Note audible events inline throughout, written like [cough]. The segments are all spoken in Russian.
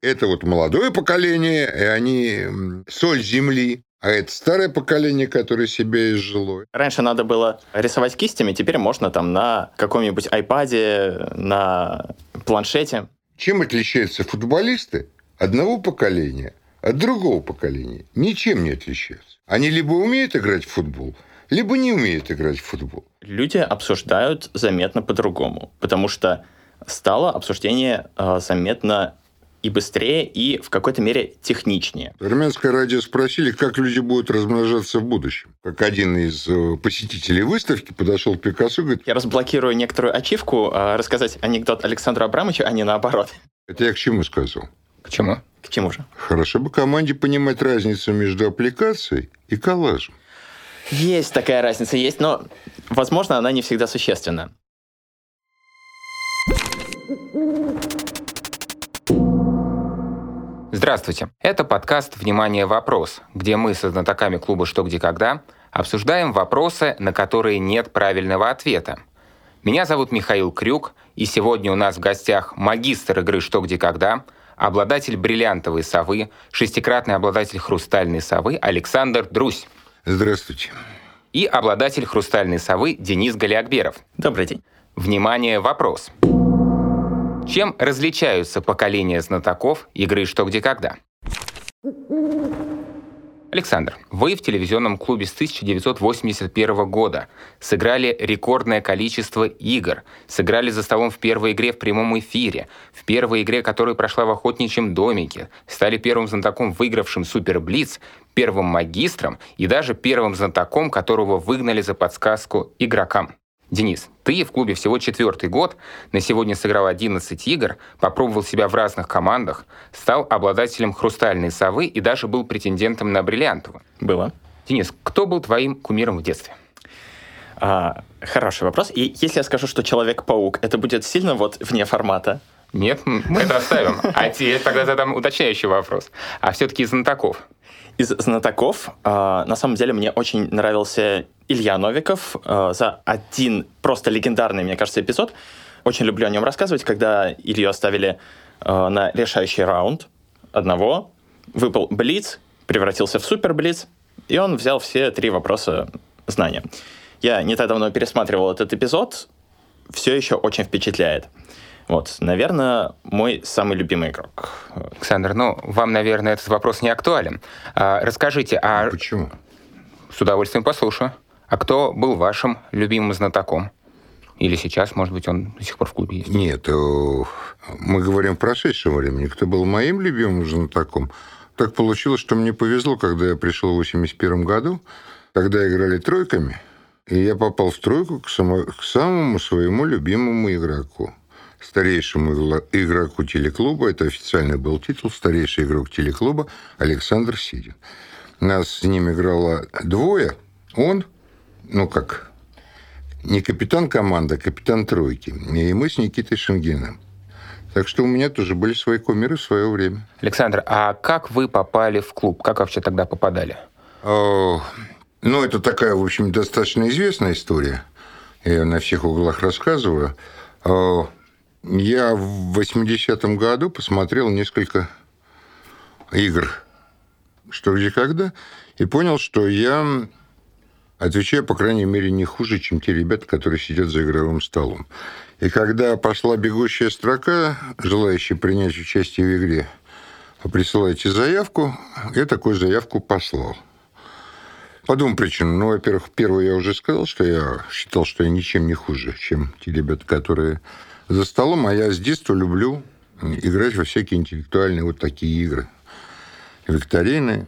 Это вот молодое поколение, и они соль земли. А это старое поколение, которое себя изжило. Раньше надо было рисовать кистями, теперь можно там на каком-нибудь айпаде, на планшете. Чем отличаются футболисты одного поколения от другого поколения? Ничем не отличаются. Они либо умеют играть в футбол, либо не умеют играть в футбол. Люди обсуждают заметно по-другому, потому что стало обсуждение э, заметно и быстрее, и в какой-то мере техничнее. Армянское радио спросили, как люди будут размножаться в будущем. Как один из э, посетителей выставки подошел к Пикассо и говорит... Я разблокирую некоторую ачивку, э, рассказать анекдот Александра Абрамовича, а не наоборот. Это я к чему сказал? К чему? К чему же? Хорошо бы команде понимать разницу между аппликацией и коллажем. Есть такая разница, есть, но, возможно, она не всегда существенна. Здравствуйте. Это подкаст «Внимание! Вопрос», где мы со знатоками клуба «Что, где, когда» обсуждаем вопросы, на которые нет правильного ответа. Меня зовут Михаил Крюк, и сегодня у нас в гостях магистр игры «Что, где, когда», обладатель бриллиантовой совы, шестикратный обладатель хрустальной совы Александр Друсь. Здравствуйте. И обладатель хрустальной совы Денис Галиакберов. Добрый день. Внимание! Вопрос. Чем различаются поколения знатоков игры «Что, где, когда»? Александр, вы в телевизионном клубе с 1981 года сыграли рекордное количество игр, сыграли за столом в первой игре в прямом эфире, в первой игре, которая прошла в охотничьем домике, стали первым знатоком, выигравшим Супер Блиц, первым магистром и даже первым знатоком, которого выгнали за подсказку игрокам. Денис, ты в клубе всего четвертый год, на сегодня сыграл 11 игр, попробовал себя в разных командах, стал обладателем «Хрустальной совы» и даже был претендентом на бриллиантовую. Было. Денис, кто был твоим кумиром в детстве? А, хороший вопрос. И если я скажу, что Человек-паук, это будет сильно вот вне формата? Нет, мы это оставим. А теперь тогда задам уточняющий вопрос. А все-таки из знатоков? Из знатоков, а, на самом деле, мне очень нравился Илья Новиков э, за один просто легендарный, мне кажется, эпизод. Очень люблю о нем рассказывать, когда Илью оставили э, на решающий раунд одного, выпал Блиц, превратился в Супер Блиц, и он взял все три вопроса знания. Я не так давно пересматривал этот эпизод, все еще очень впечатляет. Вот, наверное, мой самый любимый игрок. Александр, ну, вам, наверное, этот вопрос не актуален. А, расскажите, а... Почему? С удовольствием послушаю. А кто был вашим любимым знатоком? Или сейчас, может быть, он до сих пор в клубе есть? Нет, э, мы говорим в прошедшем времени. Кто был моим любимым знатоком? Так получилось, что мне повезло, когда я пришел в 81 году. Тогда играли тройками, и я попал в тройку к, само, к самому своему любимому игроку. Старейшему игроку телеклуба, это официальный был титул, старейший игрок телеклуба Александр Сидин. Нас с ним играло двое, он ну как, не капитан команды, а капитан тройки. И мы с Никитой Шенгеном. Так что у меня тоже были свои кумиры в свое время. Александр, а как вы попали в клуб? Как вообще тогда попадали? О, ну, это такая, в общем, достаточно известная история. Я ее на всех углах рассказываю. О, я в 80-м году посмотрел несколько игр «Что, где, когда» и понял, что я отвечаю, по крайней мере, не хуже, чем те ребята, которые сидят за игровым столом. И когда пошла бегущая строка, желающие принять участие в игре, присылайте заявку, я такую заявку послал. По двум причинам. Ну, во-первых, первое я уже сказал, что я считал, что я ничем не хуже, чем те ребята, которые за столом, а я с детства люблю играть во всякие интеллектуальные вот такие игры. Викторины,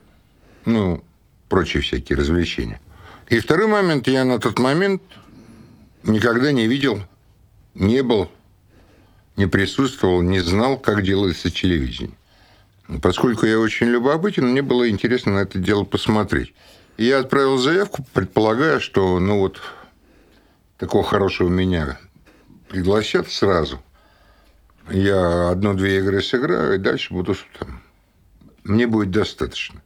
ну, прочие всякие развлечения. И второй момент, я на тот момент никогда не видел, не был, не присутствовал, не знал, как делается телевидение. Поскольку я очень любопытен, мне было интересно на это дело посмотреть. я отправил заявку, предполагая, что, ну вот, такого хорошего меня пригласят сразу. Я одну-две игры сыграю, и дальше буду там. Мне будет достаточно.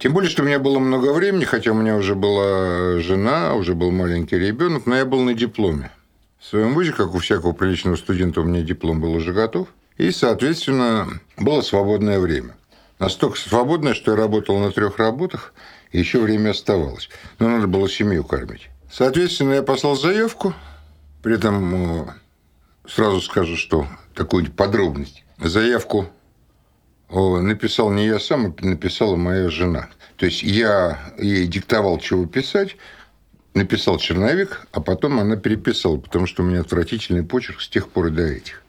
Тем более, что у меня было много времени, хотя у меня уже была жена, уже был маленький ребенок, но я был на дипломе. В своем вузе, как у всякого приличного студента, у меня диплом был уже готов. И, соответственно, было свободное время. Настолько свободное, что я работал на трех работах, и еще время оставалось. Но надо было семью кормить. Соответственно, я послал заявку. При этом э, сразу скажу, что такую подробность. Заявку написал не я сам, а написала моя жена. То есть я ей диктовал, чего писать, написал черновик, а потом она переписала, потому что у меня отвратительный почерк с тех пор и до этих.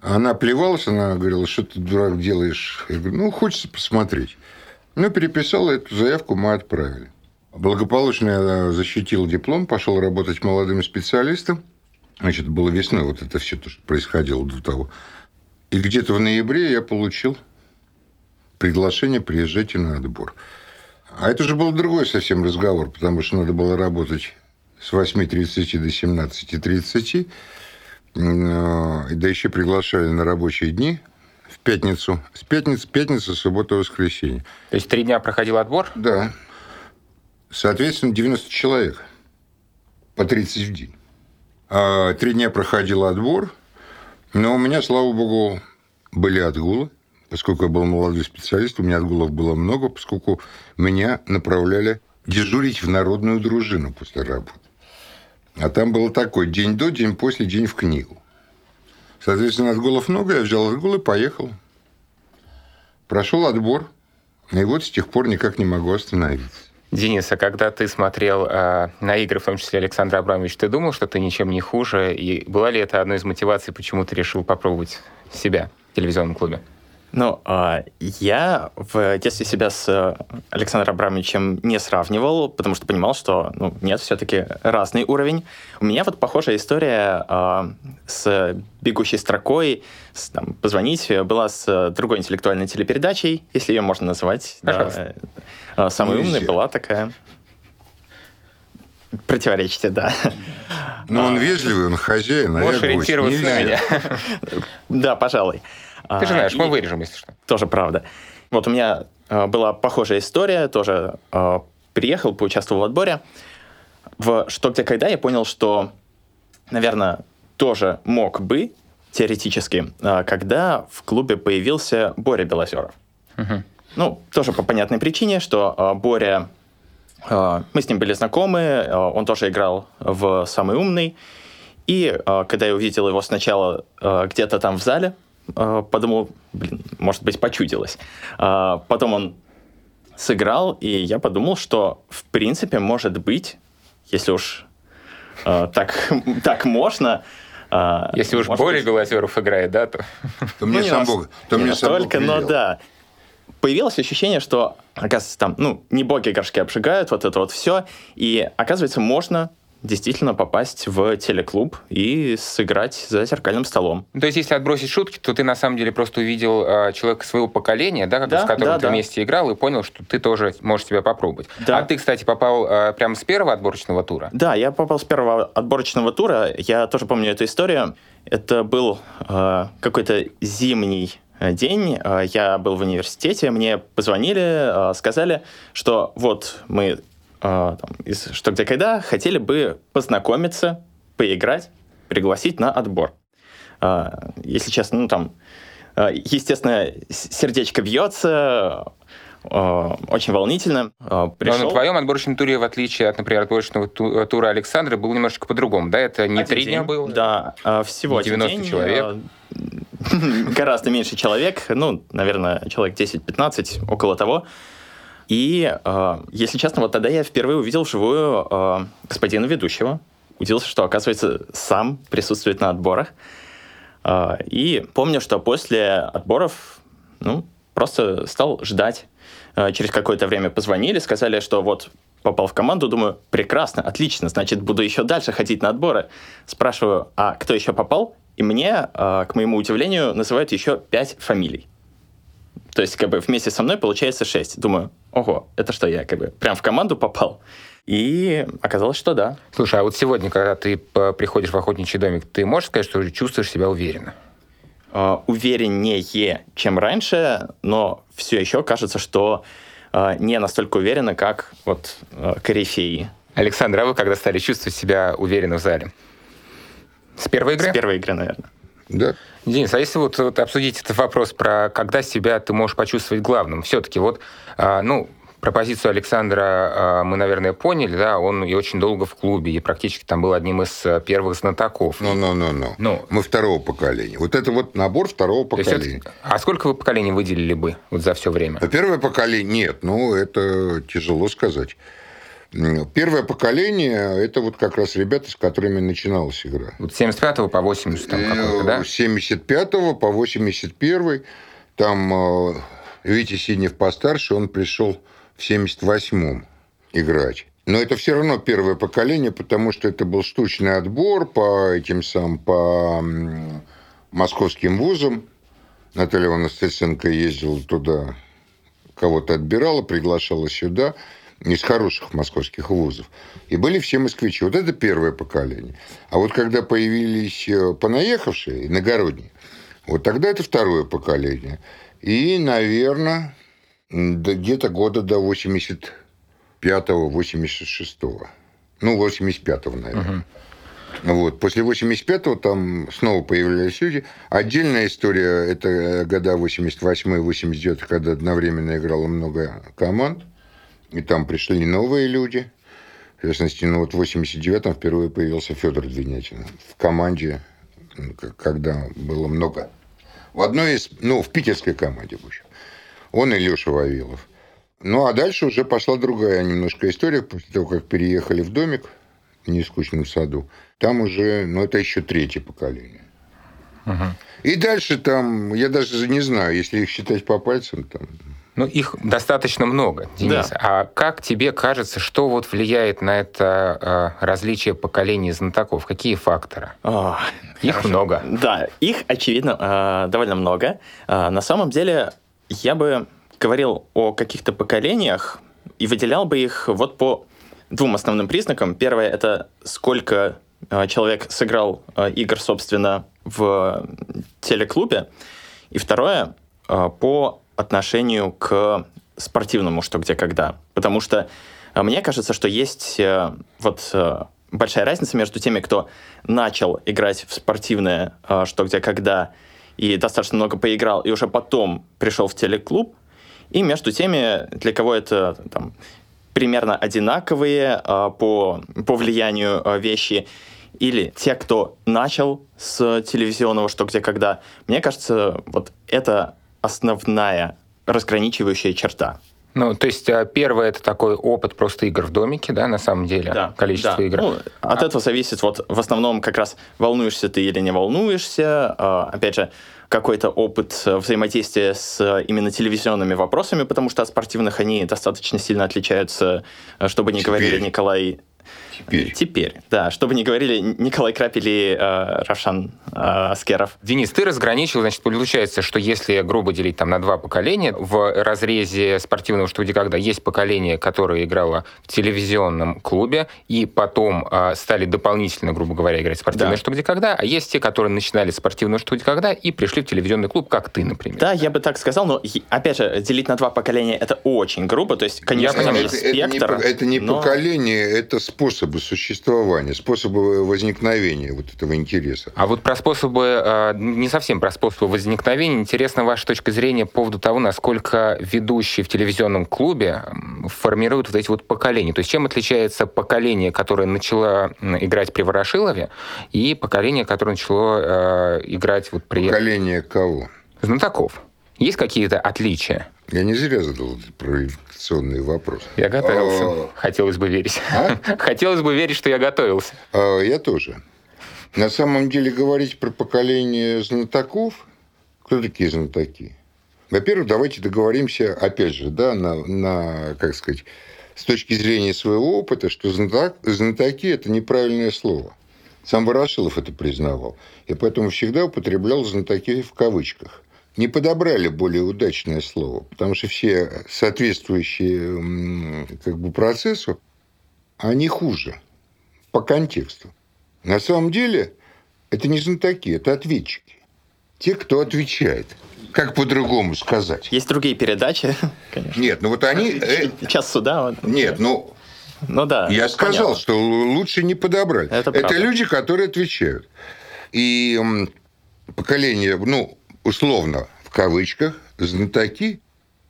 Она плевалась, она говорила, что ты, дурак, делаешь? Я говорю, ну, хочется посмотреть. Ну, переписала эту заявку, мы отправили. Благополучно я защитил диплом, пошел работать молодым специалистом. Значит, было весной вот это все, то, что происходило до того. И где-то в ноябре я получил приглашение приезжайте на отбор. А это же был другой совсем разговор, потому что надо было работать с 8.30 до 17.30. Э, да еще приглашали на рабочие дни в пятницу. С пятницы, пятница, суббота, воскресенье. То есть три дня проходил отбор? Да. Соответственно, 90 человек. По 30 в день. А три дня проходил отбор. Но у меня, слава богу, были отгулы. Поскольку я был молодой специалист, у меня отгулов было много, поскольку меня направляли дежурить в народную дружину после работы. А там было такой день до, день после, день в книгу. Соответственно, отгулов много, я взял отгул и поехал. Прошел отбор, и вот с тех пор никак не могу остановиться. Денис, а когда ты смотрел э, на игры, в том числе Александра Абрамовича, ты думал, что ты ничем не хуже? И была ли это одной из мотиваций, почему ты решил попробовать себя в телевизионном клубе? Ну, а, я в детстве себя с э, Александром Абрамовичем не сравнивал, потому что понимал, что ну, нет, все-таки разный уровень. У меня вот похожая история а, с бегущей строкой, с, там, позвонить, была с другой интеллектуальной телепередачей, если ее можно назвать. Да, э, самый умный была такая. Противоречите, да. Ну, он вежливый, он хозяин, а Можешь я гость. ориентироваться на меня. Да, пожалуй. Ты же знаешь, мы вырежем, если что. Тоже правда. Вот у меня э, была похожая история, тоже э, приехал, поучаствовал в отборе. В «Что, где, когда» я понял, что, наверное, тоже мог бы, теоретически, когда в клубе появился Боря Белозеров. Угу. Ну, тоже по понятной причине, что Боря... Мы с ним были знакомы, он тоже играл в «Самый умный». И когда я увидел его сначала где-то там в зале, а, подумал, блин, может быть, почудилось. А, потом он сыграл, и я подумал, что, в принципе, может быть, если уж а, так, [laughs] так можно, если уж Боря Белозеров играет, да, то... То мне ну, сам Бог, то мне сам Бог но да. Появилось ощущение, что, оказывается, там, ну, не боги горшки обжигают, вот это вот все, и, оказывается, можно действительно попасть в телеклуб и сыграть за зеркальным столом. То есть, если отбросить шутки, то ты на самом деле просто увидел э, человека своего поколения, да, да с которым да, ты да. вместе играл, и понял, что ты тоже можешь себя попробовать. Да. А ты, кстати, попал э, прямо с первого отборочного тура? Да, я попал с первого отборочного тура. Я тоже помню эту историю. Это был э, какой-то зимний день, я был в университете, мне позвонили, сказали, что вот мы а, там, из «Что, где, когда» хотели бы познакомиться, поиграть, пригласить на отбор. А, если честно, ну там, а, естественно, сердечко бьется, очень волнительно. Пришел. Но на твоем отборочном туре, в отличие от, например, отборочного тура Александра, был немножко по-другому, да? Это не три дня было? Да, всего не 90 день, человек. [laughs] Гораздо меньше человек, ну, наверное, человек 10-15, около того. И, э, если честно, вот тогда я впервые увидел вживую э, господина ведущего. Удивился, что, оказывается, сам присутствует на отборах. Э, и помню, что после отборов, ну, просто стал ждать. Э, через какое-то время позвонили, сказали, что вот попал в команду, думаю, прекрасно, отлично, значит, буду еще дальше ходить на отборы. Спрашиваю, а кто еще попал? И мне, э, к моему удивлению, называют еще пять фамилий. То есть, как бы вместе со мной получается 6. Думаю, ого, это что, я как бы прям в команду попал? И оказалось, что да. Слушай, а вот сегодня, когда ты приходишь в охотничий домик, ты можешь сказать, что чувствуешь себя уверенно? Uh, увереннее, чем раньше, но все еще кажется, что uh, не настолько уверенно, как вот uh, корифеи. Александр, а вы когда стали чувствовать себя уверенно в зале? С первой игры? С первой игры, наверное. Да. Денис, а если вот, вот обсудить этот вопрос про когда себя ты можешь почувствовать главным, все-таки вот, а, ну, про позицию Александра а, мы, наверное, поняли, да, он и очень долго в клубе, и практически там был одним из э, первых знатоков. Ну, ну, ну, ну. Ну. Мы второго поколения. Вот это вот набор второго поколения. это- а сколько вы поколений выделили бы вот за все время? Первое поколение нет, ну это тяжело сказать. Первое поколение это вот как раз ребята, с которыми начиналась игра. Вот с 75 по 80 там какой-то, да? Э, С 75 по 81 там э, Витя Синев постарше, он пришел в 78-м играть. Но это все равно первое поколение, потому что это был штучный отбор по этим самым, по московским вузам. Наталья Ивановна Стеценко ездила туда, кого-то отбирала, приглашала сюда из хороших московских вузов. И были все москвичи. Вот это первое поколение. А вот когда появились э, понаехавшие, иногородние, вот тогда это второе поколение. И, наверное, где-то года до 85-го, 86-го. Ну, 85-го, наверное. Вот. После 85-го там снова появлялись люди. Отдельная история – это года 88 89 когда одновременно играло много команд. И там пришли новые люди. В частности, ну вот в 89-м впервые появился Федор Двинятин в команде, к- когда было много. В одной из, ну, в питерской команде, в общем. Он и Леша Вавилов. Ну, а дальше уже пошла другая немножко история, после того, как переехали в домик в нескучном саду. Там уже, ну, это еще третье поколение. И дальше там, я даже не знаю, если их считать по пальцам, там, Ну, их достаточно много, Денис. Да. А как тебе кажется, что вот влияет на это э, различие поколений знатоков? Какие факторы? О, Их хорошо. много. Да, их, очевидно, э, довольно много. Э, На самом деле, я бы говорил о каких-то поколениях и выделял бы их вот по двум основным признакам. Первое — это сколько э, человек сыграл э, игр, собственно, в телеклубе. И второе э, — по отношению к спортивному «что, где, когда». Потому что э, мне кажется, что есть э, вот э, большая разница между теми, кто начал играть в спортивное «что, где, когда» и достаточно много поиграл, и уже потом пришел в телеклуб, и между теми, для кого это там, примерно одинаковые по, по влиянию вещи, или те, кто начал с телевизионного «что, где, когда». Мне кажется, вот это основная разграничивающая черта. Ну, то есть э, первое это такой опыт просто игр в домике, да, на самом деле, количество да. игр. Ну, от этого зависит вот в основном как раз волнуешься ты или не волнуешься. А, опять же, какой-то опыт э, взаимодействия с э, именно телевизионными вопросами, потому что от спортивных они достаточно сильно отличаются, э, чтобы не Теперь. говорили Николай... теперь. Теперь, да, чтобы не говорили Николай Крапель и э, Равшан э, Аскеров. Денис, ты разграничил, значит, получается, что если грубо делить там на два поколения, в разрезе спортивного что где когда есть поколение, которое играло в телевизионном клубе, и потом а, стали дополнительно, грубо говоря, играть в спортивное Да. что где когда, а есть те, которые начинали с спортивного что где когда и пришли в телевизионный клуб, как ты, например. Да, я бы так сказал, но опять же, делить на два поколения это очень грубо. То есть, конечно, там понимаю. это, это не, спектр. это не но- поколение, это способы существования, способы возникновения вот этого интереса. А вот про способы, э, не совсем про способы возникновения, интересна ваша точка зрения по поводу того, насколько ведущие в телевизионном клубе формируют вот эти вот поколения. То есть чем отличается поколение, которое начало играть при Ворошилове, и поколение, которое начало э, играть вот при Поколение кого? знатоков? Есть какие-то отличия? Я не зря задал этот провокационный вопрос. Я готовился. А. Хотелось бы верить. А? [laughs] Хотелось бы верить, что я готовился. А, я тоже. На самом деле говорить про поколение знатоков, кто такие знатоки? Во-первых, давайте договоримся, опять же, да, на, на, как сказать, с точки зрения своего опыта, что знаток, знатоки – это неправильное слово. Сам Ворошилов это признавал. И поэтому всегда употреблял знатоки в кавычках. Не подобрали более удачное слово, потому что все соответствующие как бы, процессу, они хуже по контексту. На самом деле это не знатоки, это ответчики. Те, кто отвечает. Как по-другому сказать? Есть другие передачи, [laughs] конечно. Нет, ну вот они... э, Час суда. вот. Нет, ну Ну да. я сказал, понятно. что лучше не подобрать. Это правда. люди, которые отвечают. И поколение, ну, условно, в кавычках, знатоки.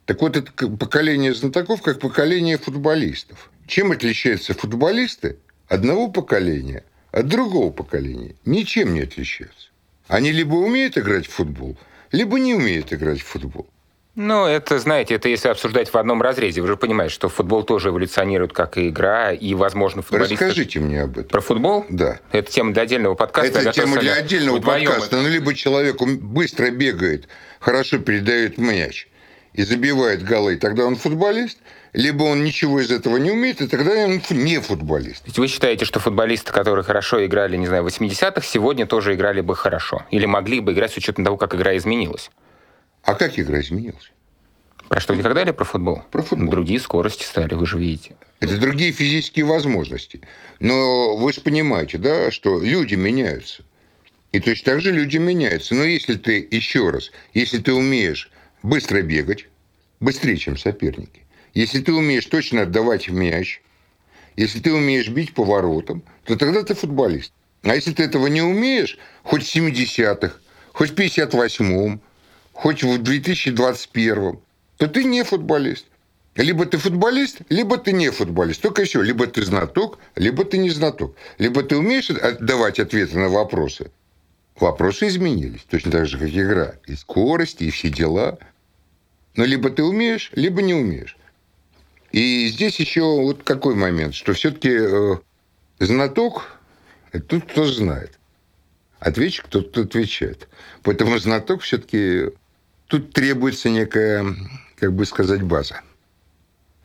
Так вот, это поколение знатоков как поколение футболистов. Чем отличаются футболисты одного поколения от другого поколения? Ничем не отличаются. Они либо умеют играть в футбол, либо не умеют играть в футбол. Ну, это, знаете, это если обсуждать в одном разрезе. Вы же понимаете, что футбол тоже эволюционирует как и игра, и, возможно, футболисты... Расскажите мне об этом. Про футбол? Да. Это тема для отдельного подкаста. Это тема для отдельного подкаста. Ну, либо человек быстро бегает, хорошо передает мяч и забивает голы, тогда он футболист, либо он ничего из этого не умеет, и тогда он не футболист. Есть вы считаете, что футболисты, которые хорошо играли, не знаю, в 80-х, сегодня тоже играли бы хорошо? Или могли бы играть с учетом того, как игра изменилась? А как игра изменилась? Про что никогда или про футбол? Про футбол. Другие скорости стали, вы же видите. Это другие физические возможности. Но вы же понимаете, да, что люди меняются. И точно так же люди меняются. Но если ты, еще раз, если ты умеешь быстро бегать, быстрее, чем соперники, если ты умеешь точно отдавать мяч, если ты умеешь бить поворотом, то тогда ты футболист. А если ты этого не умеешь, хоть в 70-х, хоть в 58-м, хоть в 2021, то ты не футболист. Либо ты футболист, либо ты не футболист. Только еще, либо ты знаток, либо ты не знаток. Либо ты умеешь давать ответы на вопросы. Вопросы изменились, точно так же, как игра. И скорость, и все дела. Но либо ты умеешь, либо не умеешь. И здесь еще вот какой момент, что все-таки э, знаток, это тут кто знает. Ответчик тот, кто отвечает. Поэтому знаток все-таки тут требуется некая, как бы сказать, база.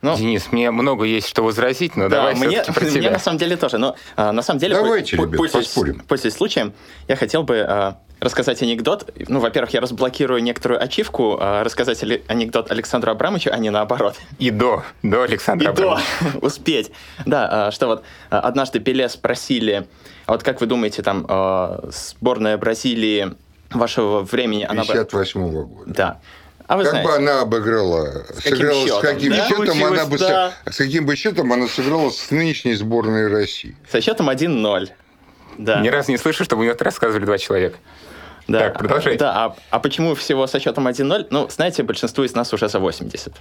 Ну, Денис, мне много есть что возразить, но да, давай мне, про [laughs] мне на самом деле тоже. Но а, на самом деле, Давайте, ребят, пользуясь, поспорим. пользуясь случаем, я хотел бы а, рассказать анекдот. Ну, во-первых, я разблокирую некоторую ачивку, а, рассказать анекдот Александра Абрамовича, а не наоборот. И до, до Александра И Абрамовича. до [laughs] успеть. Да, а, что вот а, однажды Пеле спросили, а вот как вы думаете, там а, сборная Бразилии вашего времени... 58-го года. Да. А вы как знаете, бы она обыграла, с каким сыграла счетом, с каким да? счетом она бы да. с каким бы счетом она сыграла с нынешней сборной России? Со счетом 1-0. Да. Ни разу не слышу, чтобы мне это рассказывали два человека. Да. Так, продолжай. Да, а, а почему всего со счетом 1-0? Ну, знаете, большинство из нас уже за 80.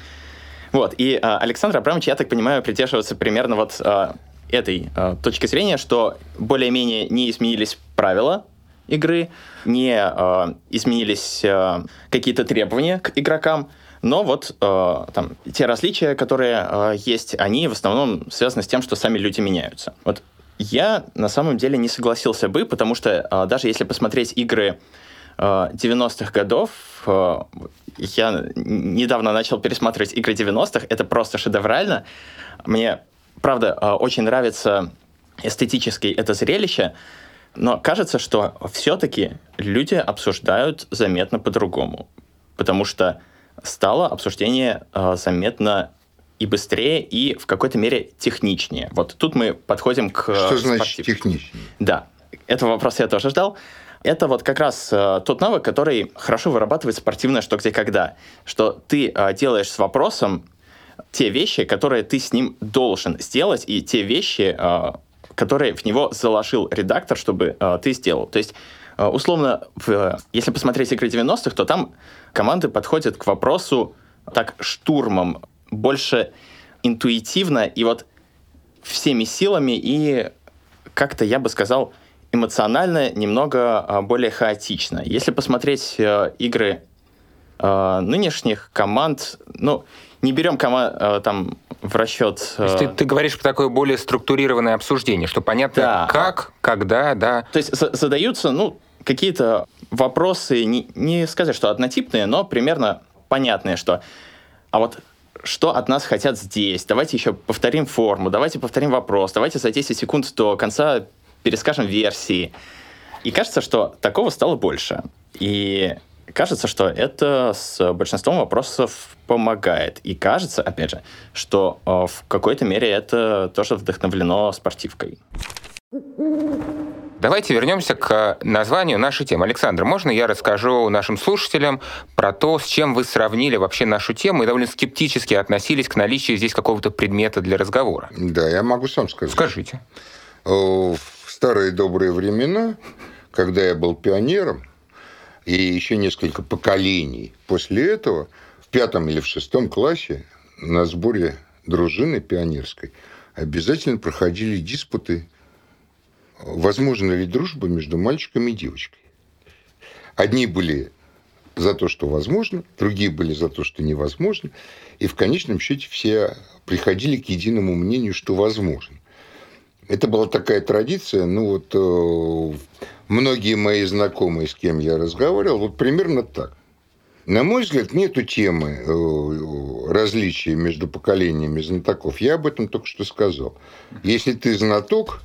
Вот, и а, Александр Абрамович, я так понимаю, придерживается примерно вот а, этой а, точки зрения, что более-менее не изменились правила игры, не э, изменились э, какие-то требования к игрокам, но вот э, там те различия, которые э, есть, они в основном связаны с тем, что сами люди меняются. Вот я на самом деле не согласился бы, потому что э, даже если посмотреть игры э, 90-х годов, э, я недавно начал пересматривать игры 90-х, это просто шедеврально. Мне, правда, э, очень нравится эстетически это зрелище, но кажется, что все-таки люди обсуждают заметно по-другому, потому что стало обсуждение э, заметно и быстрее, и в какой-то мере техничнее. Вот тут мы подходим к... Что значит техничнее? Да, этого вопроса я тоже ждал. Это вот как раз э, тот навык, который хорошо вырабатывает спортивное «что, где, когда». Что ты э, делаешь с вопросом те вещи, которые ты с ним должен сделать, и те вещи, э, который в него заложил редактор, чтобы э, ты сделал. То есть, э, условно, в, если посмотреть игры 90-х, то там команды подходят к вопросу так штурмом, больше интуитивно и вот всеми силами и как-то, я бы сказал, эмоционально немного э, более хаотично. Если посмотреть э, игры э, нынешних команд, ну, не берем кома- э, там в расчет... То есть ты, э, ты говоришь про такое более структурированное обсуждение, что понятно да. как, когда, да. То есть задаются, ну, какие-то вопросы, не, не сказать, что однотипные, но примерно понятные, что... А вот что от нас хотят здесь? Давайте еще повторим форму, давайте повторим вопрос, давайте за 10 секунд до конца перескажем версии. И кажется, что такого стало больше. И кажется, что это с большинством вопросов помогает. И кажется, опять же, что э, в какой-то мере это тоже вдохновлено спортивкой. Давайте вернемся к названию нашей темы. Александр, можно я расскажу нашим слушателям про то, с чем вы сравнили вообще нашу тему и довольно скептически относились к наличию здесь какого-то предмета для разговора? Да, я могу сам сказать. Скажите. В старые добрые времена, когда я был пионером, и еще несколько поколений после этого в пятом или в шестом классе на сборе дружины пионерской обязательно проходили диспуты, возможно ли дружба между мальчиком и девочкой. Одни были за то, что возможно, другие были за то, что невозможно. И в конечном счете все приходили к единому мнению, что возможно. Это была такая традиция, ну вот э, многие мои знакомые, с кем я разговаривал, вот примерно так. На мой взгляд, нету темы э, различия между поколениями знатоков. Я об этом только что сказал. Если ты знаток,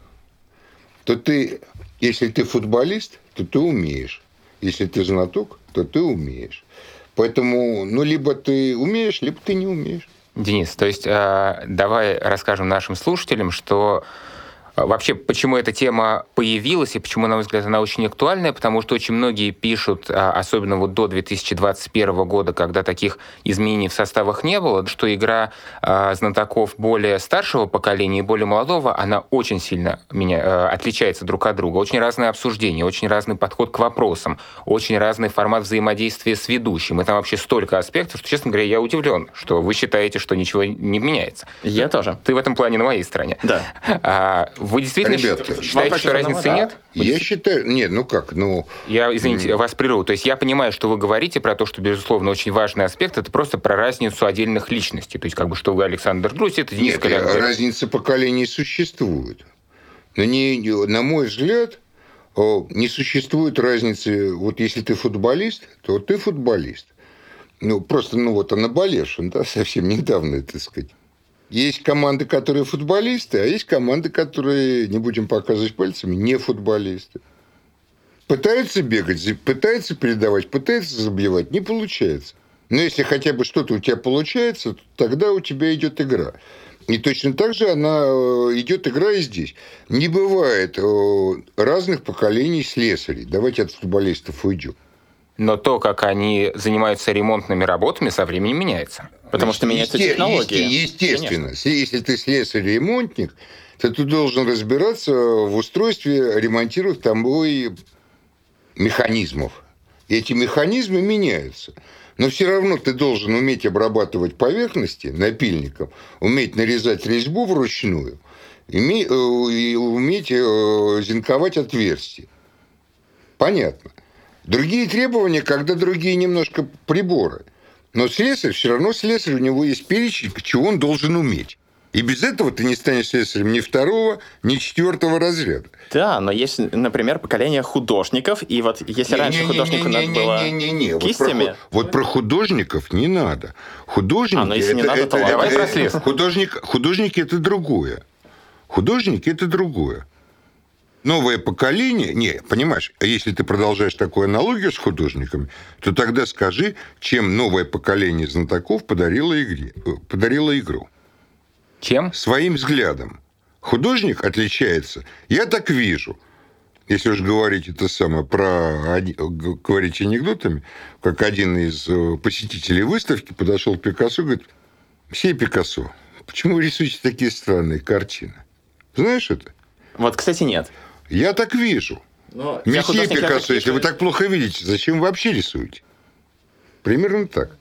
то ты, если ты футболист, то ты умеешь. Если ты знаток, то ты умеешь. Поэтому, ну, либо ты умеешь, либо ты не умеешь. Денис, то есть э, давай расскажем нашим слушателям, что вообще, почему эта тема появилась и почему, на мой взгляд, она очень актуальная, потому что очень многие пишут, а, особенно вот до 2021 года, когда таких изменений в составах не было, что игра э, знатоков более старшего поколения и более молодого, она очень сильно меня, отличается друг от друга. Очень разное обсуждение, очень разный подход к вопросам, очень разный формат взаимодействия с ведущим. И там вообще столько аспектов, что, честно говоря, я удивлен, что вы считаете, что ничего не меняется. Я тоже. Ты в этом плане на моей стороне. Да. А, вы действительно Ребятки, считаете, что разницы да? нет? Я считаю... Нет, ну как, ну... Я, извините, вас прерву. То есть я понимаю, что вы говорите про то, что, безусловно, очень важный аспект, это просто про разницу отдельных личностей. То есть как бы что вы Александр Грусь, это Денис Нет, Калягин. разница поколений существует. Но не, на мой взгляд, не существует разницы. Вот если ты футболист, то ты футболист. Ну, просто, ну, вот, а наболевшим, да, [laughs] совсем недавно, так сказать. Есть команды, которые футболисты, а есть команды, которые, не будем показывать пальцами, не футболисты. Пытаются бегать, пытаются передавать, пытаются забивать, не получается. Но если хотя бы что-то у тебя получается, то тогда у тебя идет игра. И точно так же она э, идет игра и здесь. Не бывает э, разных поколений слесарей. Давайте от футболистов уйдем но то, как они занимаются ремонтными работами, со временем меняется. Потому что меняется Есте- технология. Естественно. Конечно. Если ты слесарь-ремонтник, то ты должен разбираться в устройстве ремонтируемых тобой механизмов. И эти механизмы меняются. Но все равно ты должен уметь обрабатывать поверхности напильником, уметь нарезать резьбу вручную, э, и уметь э, зинковать отверстия. Понятно. Другие требования, когда другие немножко приборы. Но слесарь все равно слесарь, у него есть перечень, чего он должен уметь. И без этого ты не станешь слесарем ни второго, ни четвертого разряда. Да, но есть, например, поколение художников, и вот если не, раньше не, художнику не, не, надо было не, не, не, не. кистями... Вот про, вот про художников не надо. Художники... А, но если это, не надо, это, то это, давай это, про художник, Художники – это другое. Художники – это другое новое поколение... Не, понимаешь, а если ты продолжаешь такую аналогию с художниками, то тогда скажи, чем новое поколение знатоков подарило, игре, э, подарило игру. Чем? Своим взглядом. Художник отличается, я так вижу, если уж говорить это самое про говорить анекдотами, как один из э, посетителей выставки подошел к Пикассо и говорит, все Пикассо, почему вы рисуете такие странные картины? Знаешь это? Вот, кстати, нет. Я так вижу. Но Месье Пикассо, если вы так плохо видите, зачем вы вообще рисуете? Примерно так.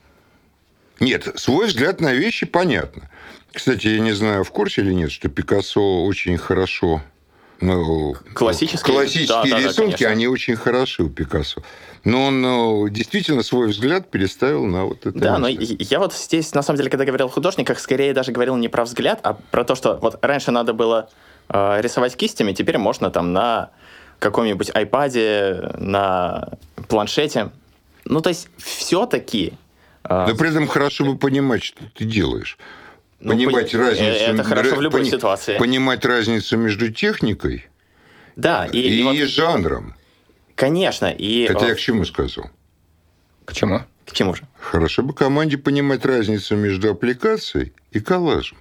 Нет, свой взгляд на вещи понятно. Кстати, я не знаю, в курсе или нет, что Пикассо очень хорошо... Ну, классические, классические да, рисунки, да, да, они очень хороши у Пикассо. Но он ну, действительно свой взгляд переставил на вот это. Да, место. но я вот здесь, на самом деле, когда говорил о художниках, скорее даже говорил не про взгляд, а про то, что вот раньше надо было Э, рисовать кистями теперь можно там на каком-нибудь iPad, на планшете. Ну, то есть все-таки... Э, Но при этом хорошо бы понимать, что ты делаешь. Ну, понимать по... разницу... Это хорошо в любой пони... ситуации. Понимать разницу между техникой да, и, и, и вот... жанром. Конечно. И... Это я к чему сказал? К чему? К чему же? Хорошо бы команде понимать разницу между аппликацией и коллажем.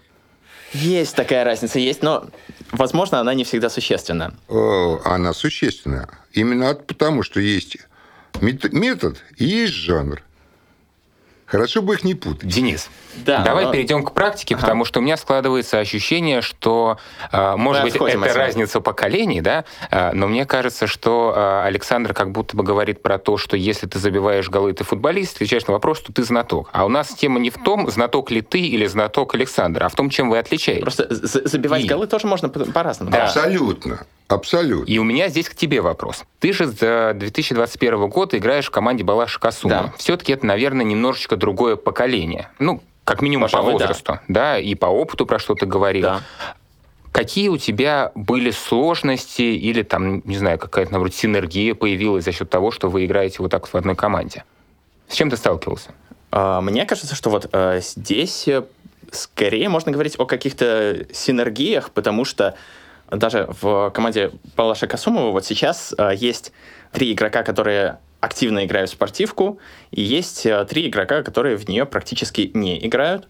Есть такая разница, есть, но, возможно, она не всегда существенна. Она Хорошо бы их не путать. Денис, Да, давай но- перейдем к практике, Ага. потому что у меня складывается ощущение, что, э, может Мы быть, это разница поколений, да, э, но мне кажется, что э, Александр как будто бы говорит про то, что если ты забиваешь голы, ты футболист, отвечаешь на вопрос, что ты знаток. А у нас тема не в том, знаток ли ты или знаток Александр, а в том, чем вы отличаетесь. Просто за- забивать И- голы тоже можно по- по-разному. Да. Абсолютно. Абсолютно. И у меня здесь к тебе вопрос. Ты же с 2021 года играешь в команде Балаша Касума. Да. Все-таки это, наверное, немножечко другое поколение. Ну, как минимум Пожалуй, по да. возрасту. Да. и по опыту, про что ты говорил. Да. Какие у тебя были сложности или там, не знаю, какая-то, наоборот, синергия появилась за счет того, что вы играете вот так в одной команде? С чем ты сталкивался? А, Мне кажется, что вот э, здесь э, скорее можно говорить о каких-то синергиях, потому что даже в команде Палаша Касумова вот сейчас э, есть три игрока, которые активно играют в спортивку, и есть э, три игрока, которые в нее практически не играют.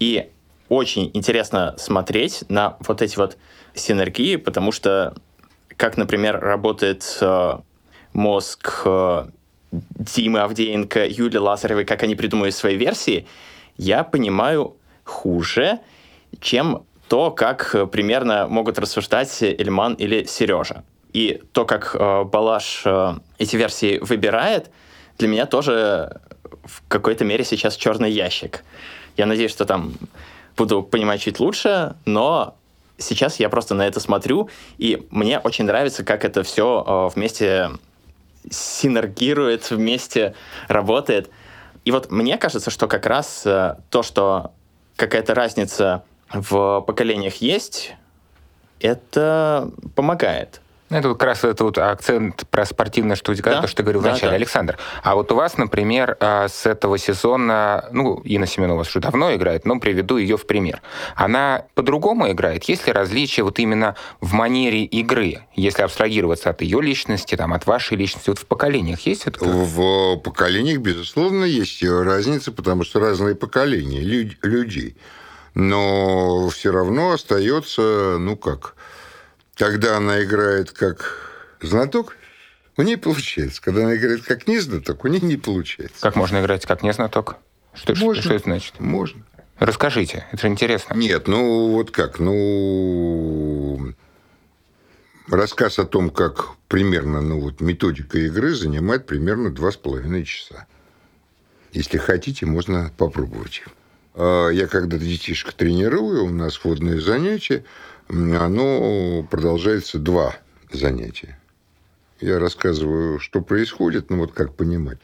И очень интересно смотреть на вот эти вот синергии, потому что, как, например, работает э, мозг э, Димы Авдеенко, Юли Лазаревой, как они придумывают свои версии, я понимаю хуже, чем то, как э, примерно могут рассуждать Эльман или Сережа. И то, как э, Балаш э, эти версии выбирает, для меня тоже в какой-то мере сейчас черный ящик. Я надеюсь, что там буду понимать чуть лучше, но сейчас я просто на это смотрю, и мне очень нравится, как это все вместе синергирует, вместе работает. И вот мне кажется, что как раз э, то, что какая-то разница в поколениях есть, это помогает. Ну, Это вот как раз это вот акцент про спортивное, что, Да, то, что ты говорил да, вначале, да. Александр. А вот у вас, например, а, с этого сезона, ну, Инна Семенова уже давно играет, но приведу ее в пример. Она по-другому играет? Есть ли различия вот именно в манере игры, если абстрагироваться от ее личности, там, от вашей личности, вот в поколениях есть это? В поколениях, безусловно, есть разница, потому что разные поколения люд- людей. Но все равно остается, ну как, когда она играет как знаток, у нее получается. Когда она играет как не знаток, у нее не получается. Как можно играть как не знаток? Что, Можно. что это значит? Можно. Расскажите, это же интересно. Нет, ну вот как, ну рассказ о том, как примерно, ну вот методика игры занимает примерно два с половиной часа. Если хотите, можно попробовать. А Я когда-то детишек тренирую, у нас вводное занятие, м, оно продолжается два занятия. Я рассказываю, что происходит, ну вот как понимать.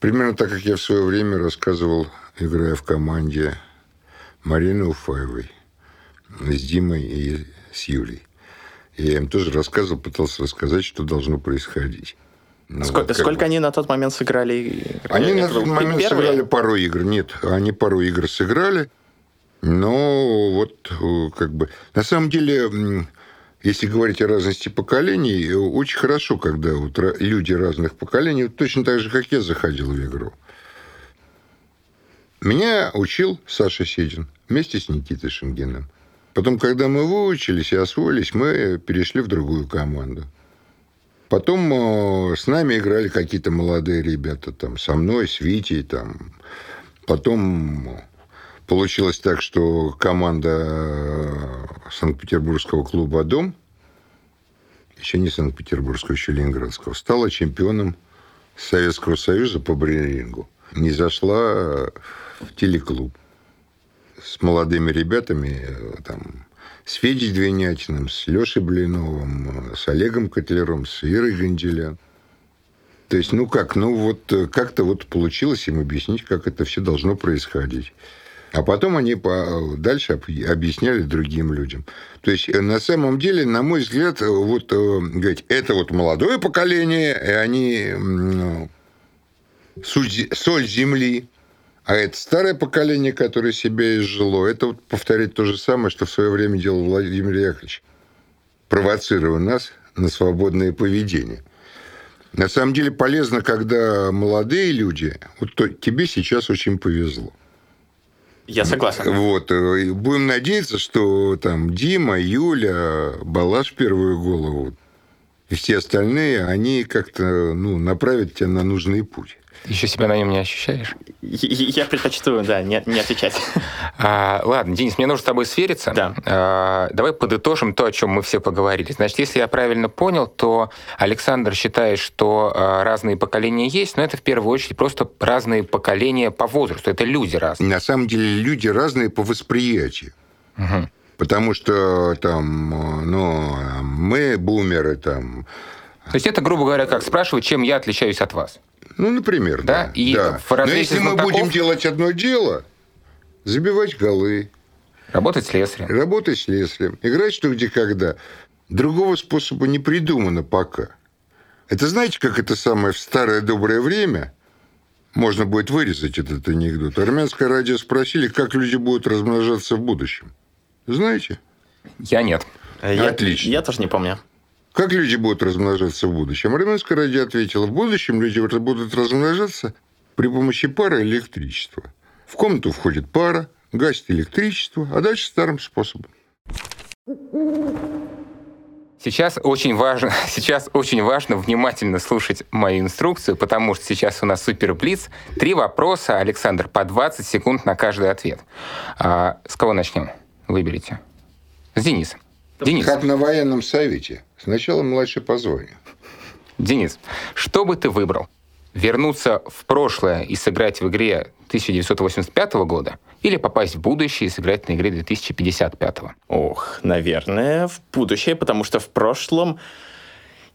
Примерно так, как я в свое время рассказывал, играя в команде Марины Уфаевой с Димой и с Юлей. Я им тоже рассказывал, пытался рассказать, что должно происходить. Ну, Сколько, вот сколько бы. они на тот момент сыграли? Они на тот момент первый? сыграли пару игр. Нет, они пару игр сыграли. Но вот э, как бы... На самом деле, если говорить о разности поколений, э, очень хорошо, когда вот люди разных поколений, точно так же, как я заходил в игру. Меня учил Саша Седин вместе с Никитой Шенгиным. Потом, когда мы выучились и освоились, мы перешли в другую команду. Потом э, с нами играли какие-то молодые ребята, там, со мной, с Витей, там. Потом получилось так, что команда э, Санкт-Петербургского клуба «Дом», еще не Санкт-Петербургского, еще Ленинградского, стала чемпионом Советского Союза по брейрингу. Не зашла в телеклуб с молодыми ребятами, э, там, с Федей Двинятиным, с Лешей Блиновым, э, с Олегом Котлером, с Ирой Гонделян. То есть, ну как, ну вот э, как-то вот получилось им объяснить, как это все должно происходить. А потом они по- дальше об- объясняли другим людям. То есть, э, на самом деле, на мой взгляд, э, вот э, говорить, это вот молодое поколение, и они соль земли, а это старое поколение, которое себя изжило, это вот повторять то же самое, что в свое время делал Владимир Яковлевич, провоцируя нас на свободное поведение. На самом деле полезно, когда молодые люди, вот то- тебе сейчас очень повезло. Я согласен. Вот. э, Будем надеяться, что там Дима, Юля, Балаш первую голову и все остальные, они как-то ну, направят тебя на нужный путь. Еще себя на нем не ощущаешь? Я предпочту, да, не, не отвечать. [laughs] А, ладно, Денис, мне нужно с тобой свериться. Да. А, давай подытожим то, о чем мы все поговорили. Значит, если я правильно понял, то Александр считает, что а, разные поколения есть, но это в первую очередь просто разные поколения по возрасту. Это люди разные. На самом деле люди разные по восприятию. Угу. Потому что там, ну, мы бумеры там. То есть это, грубо говоря, как спрашивать, чем я отличаюсь от вас? Ну, например, да. да? И да. В Но если знатоков... мы будем делать одно дело, забивать голы. Работать слесарем. Работать слесарем. Играть что где когда. Другого способа не придумано пока. Это знаете, как это самое в старое доброе время можно будет вырезать этот анекдот. Армянское радио спросили, как люди будут размножаться в будущем. Знаете? Я нет. Я, Отлично. Я тоже не помню. Как люди будут размножаться в будущем? Армянская радио ответила, в будущем люди будут размножаться при помощи пары электричества. В комнату входит пара, гасит электричество, а дальше старым способом. Сейчас очень важно, [laughs] сейчас очень важно внимательно слушать мою инструкцию, потому что сейчас у нас супер блиц. Три вопроса, Александр, по 20 секунд на каждый ответ. А, с кого начнем? Выберите. С Дениса. Денис. Как на военном совете. Сначала младший по званию. Денис, что бы ты выбрал? Вернуться в прошлое и сыграть в игре 1985 года или попасть в будущее и сыграть на игре 2055? Ох, наверное, в будущее, потому что в прошлом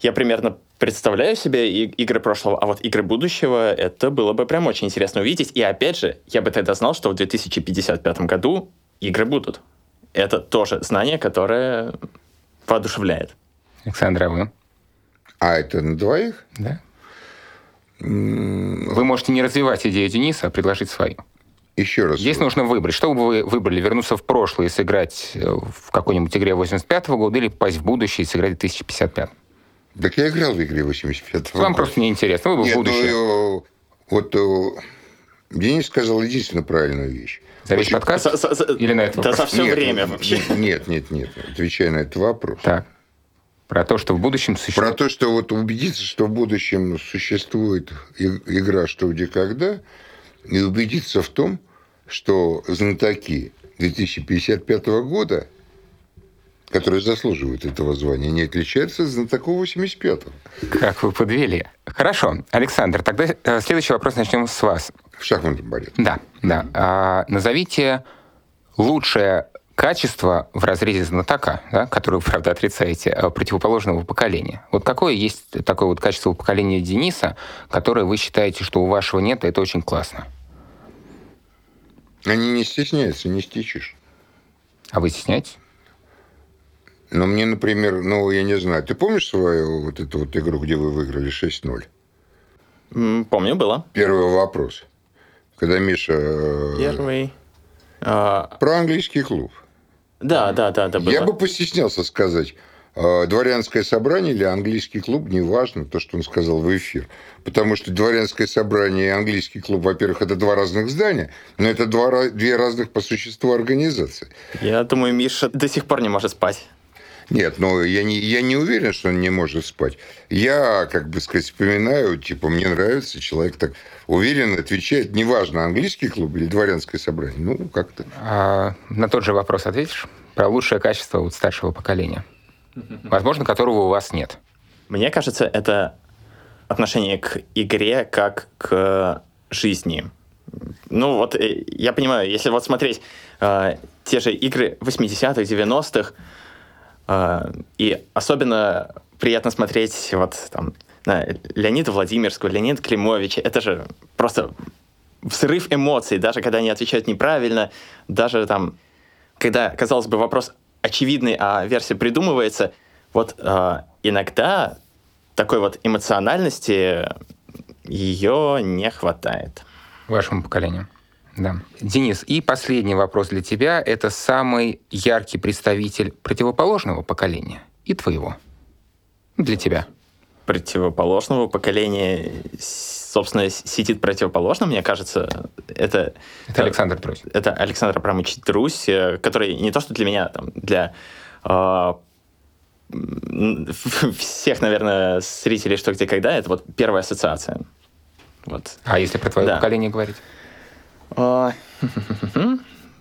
я примерно представляю себе игры прошлого, а вот игры будущего, это было бы прям очень интересно увидеть. И опять же, я бы тогда знал, что в 2055 году игры будут. Это тоже знание, которое воодушевляет. Александра, вы? А это на двоих? Да. Вы можете не развивать идею Дениса, а предложить свою. Еще раз. Здесь нужно выбрать. Что бы вы выбрали? Вернуться в прошлое и сыграть э, в какой-нибудь игре 85 -го года или попасть в будущее и сыграть в 2055? Так я играл в игре 85 -го Вам года. просто неинтересно. Вы бы Нет, в будущее. Ну, вот э, Денис сказал единственно правильную вещь. За весь подкаст? За, за, Или на это Да за все нет, время вообще. Нет, нет, нет. Отвечая на этот вопрос. Так. Про то, что в будущем существует... Про то, что вот убедиться, что в будущем существует игра «Что, где, когда», и убедиться в том, что знатоки 2055 года, которые заслуживают этого звания, не отличаются от знатоков 85-го. Как вы подвели. Хорошо, Александр, тогда э, следующий вопрос начнем с вас. В шахматном порядке. Да, да. А, назовите лучшее качество в разрезе знатока, да, которое вы, правда, отрицаете, а, противоположного поколения. Вот какое есть такое вот качество поколения Дениса, которое вы считаете, что у вашего нет, и это очень классно? Они не стесняются, не стичишь. А вы стесняетесь? Ну, мне, например, ну, я не знаю, ты помнишь свою вот эту вот игру, где вы выиграли 6-0? Помню, было. Первый вопрос. Когда Миша... Э, Первый... А... Про английский клуб. Да, да, да, да. Было. Я бы постеснялся сказать, э, дворянское собрание или английский клуб, неважно, то, что он сказал в эфир. Потому что дворянское собрание и английский клуб, во-первых, это два разных здания, но это два, две разных по существу организации. Я думаю, Миша до сих пор не может спать. Нет, но я не, я не уверен, что он не может спать. Я, как бы сказать, вспоминаю, типа, мне нравится, человек так уверенно отвечает, неважно, английский клуб или дворянское собрание, ну, как-то. А, на тот же вопрос ответишь? Про лучшее качество у старшего поколения, возможно, которого у вас нет. Мне кажется, это отношение к игре как к жизни. Ну вот, э, я понимаю, если вот смотреть э, те же игры 80-х, 90-х, а, и особенно приятно смотреть вот там на Леонида Владимирского, Леонида Климовича. Это же просто взрыв эмоций, даже когда они отвечают неправильно, даже там, когда, казалось бы, вопрос очевидный, а версия придумывается, вот э, иногда такой вот эмоциональности ее не хватает. Вашему поколению. Да. Денис, и последний вопрос для тебя. Это самый яркий представитель противоположного поколения и твоего. Для тебя. Противоположного поколения, собственно, сидит противоположно, мне кажется. Это, это Александр Трусь. Это Александр Абрамович Трусь, э, который не то, что для меня, там, для э, [laughs] всех, наверное, зрителей «Что, где, когда» — это вот первая ассоциация. Вот. А если про твое Да. поколение говорить? А,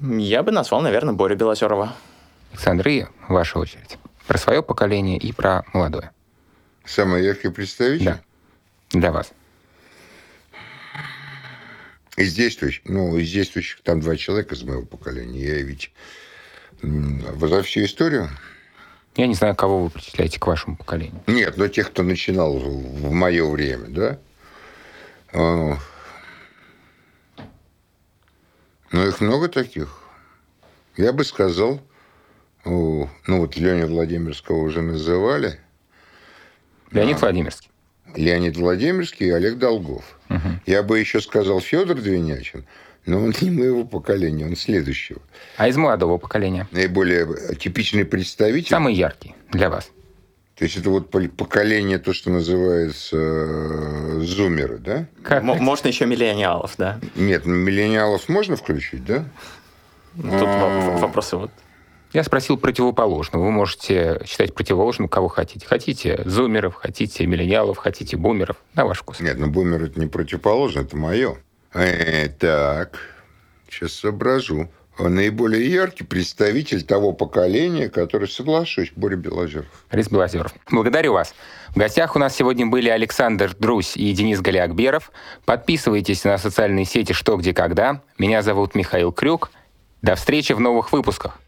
Я бы назвал, наверное, Борю Белозерова. Александр, и ваша очередь. Про свое поколение и про молодое. Самый яркий представитель? Да. Для вас. Из действующих, ну, из действующих там два человека из моего поколения. Я ведь за всю историю. Я не знаю, кого вы причисляете к вашему поколению. Нет, но тех, кто начинал в мое время, да. Ну, их много таких. Я бы сказал, ну вот Леню Владимирского уже называли, Леонид Владимирский. Леонид Владимирский и Олег Долгов. Я бы еще сказал Федор Двинячин, но он не моего поколения, он следующего. А из молодого поколения? Наиболее типичный представитель. Самый яркий для вас. То есть это вот поколение, то, что называется э, зумеры, да? Как? Можно еще миллениалов, да? Нет, ну, миллениалов можно включить, да? Тут во- вопросы вот. Я спросил противоположного. Вы можете считать противоположным, кого хотите. Хотите зумеров, хотите миллениалов, хотите бумеров. На ваш вкус. Нет, ну бумер это не противоположно, это мое. Э, так, сейчас соображу. Наиболее яркий представитель того поколения, который, соглашусь, Боря Белозеров. Борис Белозеров. Благодарю вас. В гостях у нас сегодня были Александр Друсь и Денис Галиакберов. Подписывайтесь на социальные сети «Что, где, когда». Меня зовут Михаил Крюк. До встречи в новых выпусках.